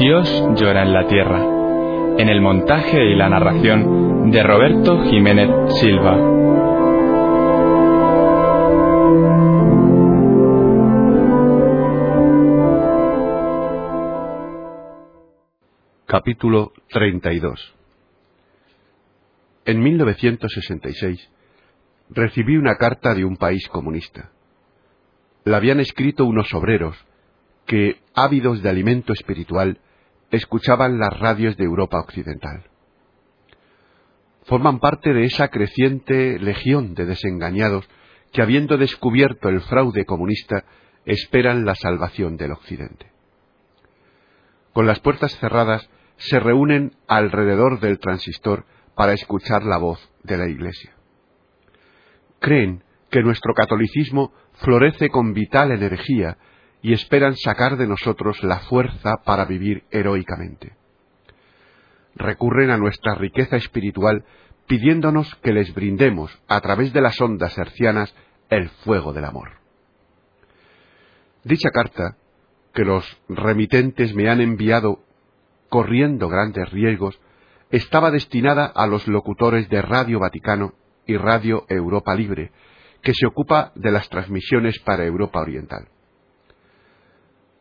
Dios llora en la tierra, en el montaje y la narración de Roberto Jiménez Silva. Capítulo 32 En 1966 recibí una carta de un país comunista. La habían escrito unos obreros que, ávidos de alimento espiritual, escuchaban las radios de Europa Occidental. Forman parte de esa creciente legión de desengañados que, habiendo descubierto el fraude comunista, esperan la salvación del Occidente. Con las puertas cerradas, se reúnen alrededor del transistor para escuchar la voz de la Iglesia. Creen que nuestro catolicismo florece con vital energía y esperan sacar de nosotros la fuerza para vivir heroicamente. Recurren a nuestra riqueza espiritual pidiéndonos que les brindemos, a través de las ondas hercianas, el fuego del amor. Dicha carta, que los remitentes me han enviado corriendo grandes riesgos, estaba destinada a los locutores de Radio Vaticano y Radio Europa Libre, que se ocupa de las transmisiones para Europa Oriental.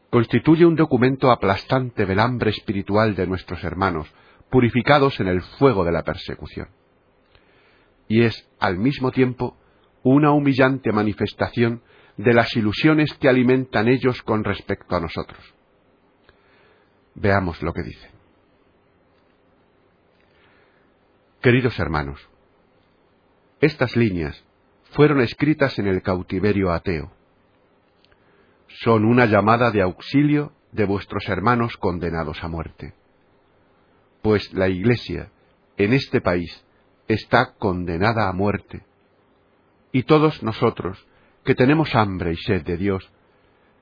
Constituye un documento aplastante del hambre espiritual de nuestros hermanos, purificados en el fuego de la persecución. Y es, al mismo tiempo, una humillante manifestación de las ilusiones que alimentan ellos con respecto a nosotros. Veamos lo que dice. Queridos hermanos, estas líneas fueron escritas en el cautiverio ateo. Son una llamada de auxilio de vuestros hermanos condenados a muerte. Pues la Iglesia en este país está condenada a muerte. Y todos nosotros, que tenemos hambre y sed de Dios,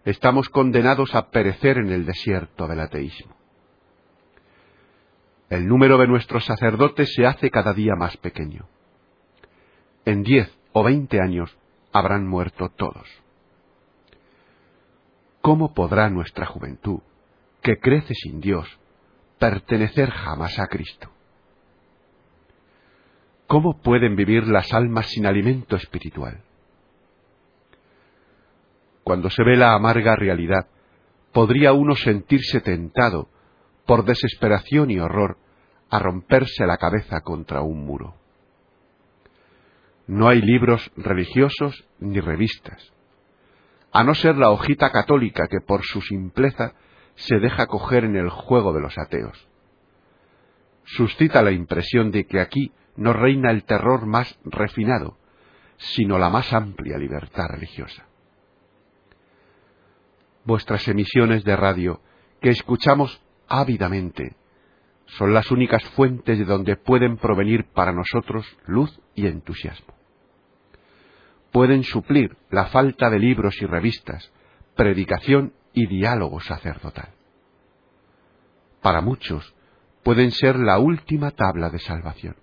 estamos condenados a perecer en el desierto del ateísmo. El número de nuestros sacerdotes se hace cada día más pequeño. En diez o veinte años habrán muerto todos. ¿Cómo podrá nuestra juventud, que crece sin Dios, pertenecer jamás a Cristo? ¿Cómo pueden vivir las almas sin alimento espiritual? cuando se ve la amarga realidad, podría uno sentirse tentado, por desesperación y horror, a romperse la cabeza contra un muro. No hay libros religiosos ni revistas, a no ser la hojita católica que por su simpleza se deja coger en el juego de los ateos. Suscita la impresión de que aquí no reina el terror más refinado, sino la más amplia libertad religiosa vuestras emisiones de radio, que escuchamos ávidamente, son las únicas fuentes de donde pueden provenir para nosotros luz y entusiasmo. Pueden suplir la falta de libros y revistas, predicación y diálogo sacerdotal. Para muchos pueden ser la última tabla de salvación.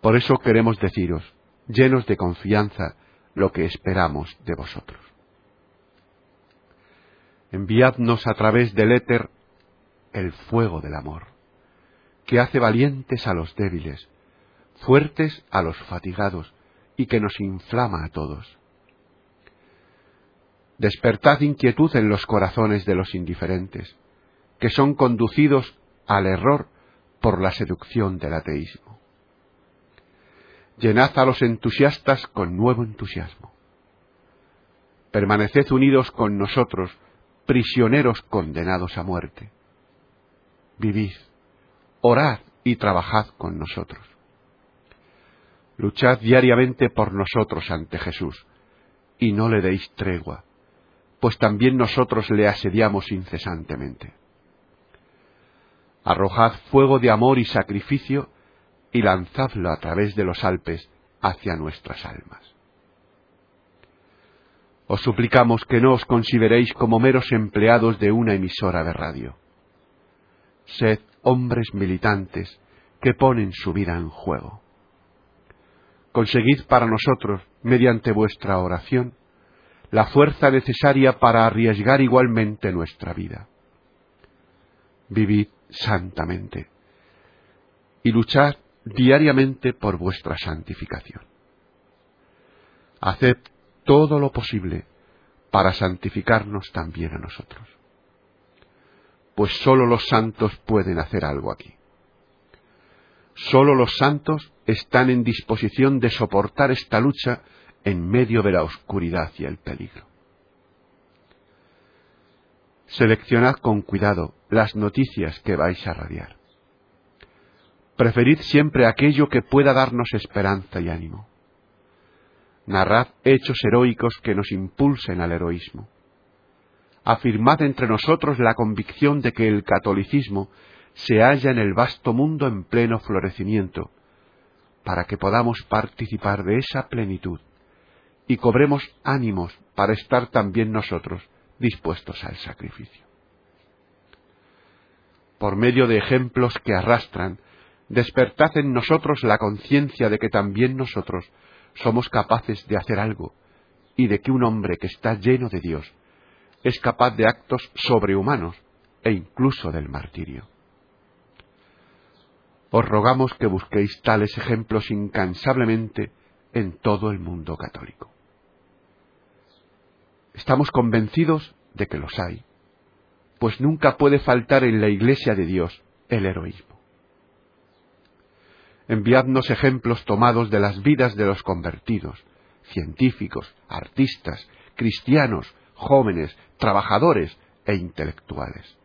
Por eso queremos deciros, llenos de confianza, lo que esperamos de vosotros enviadnos a través del éter el fuego del amor, que hace valientes a los débiles, fuertes a los fatigados, y que nos inflama a todos. Despertad inquietud en los corazones de los indiferentes, que son conducidos al error por la seducción del ateísmo. Llenad a los entusiastas con nuevo entusiasmo. Permaneced unidos con nosotros prisioneros condenados a muerte. Vivid, orad y trabajad con nosotros. Luchad diariamente por nosotros ante Jesús y no le deis tregua, pues también nosotros le asediamos incesantemente. Arrojad fuego de amor y sacrificio y lanzadlo a través de los Alpes hacia nuestras almas. Os suplicamos que no os consideréis como meros empleados de una emisora de radio. Sed hombres militantes que ponen su vida en juego. Conseguid para nosotros, mediante vuestra oración, la fuerza necesaria para arriesgar igualmente nuestra vida. Vivid santamente y luchad diariamente por vuestra santificación. Haced todo lo posible para santificarnos también a nosotros, pues sólo los santos pueden hacer algo aquí. Sólo los santos están en disposición de soportar esta lucha en medio de la oscuridad y el peligro. Seleccionad con cuidado las noticias que vais a radiar. Preferid siempre aquello que pueda darnos esperanza y ánimo. Narrad hechos heroicos que nos impulsen al heroísmo. Afirmad entre nosotros la convicción de que el catolicismo se halla en el vasto mundo en pleno florecimiento, para que podamos participar de esa plenitud y cobremos ánimos para estar también nosotros dispuestos al sacrificio. Por medio de ejemplos que arrastran, despertad en nosotros la conciencia de que también nosotros somos capaces de hacer algo y de que un hombre que está lleno de Dios es capaz de actos sobrehumanos e incluso del martirio. Os rogamos que busquéis tales ejemplos incansablemente en todo el mundo católico. Estamos convencidos de que los hay, pues nunca puede faltar en la Iglesia de Dios el heroísmo. Enviadnos ejemplos tomados de las vidas de los convertidos, científicos, artistas, cristianos, jóvenes, trabajadores e intelectuales.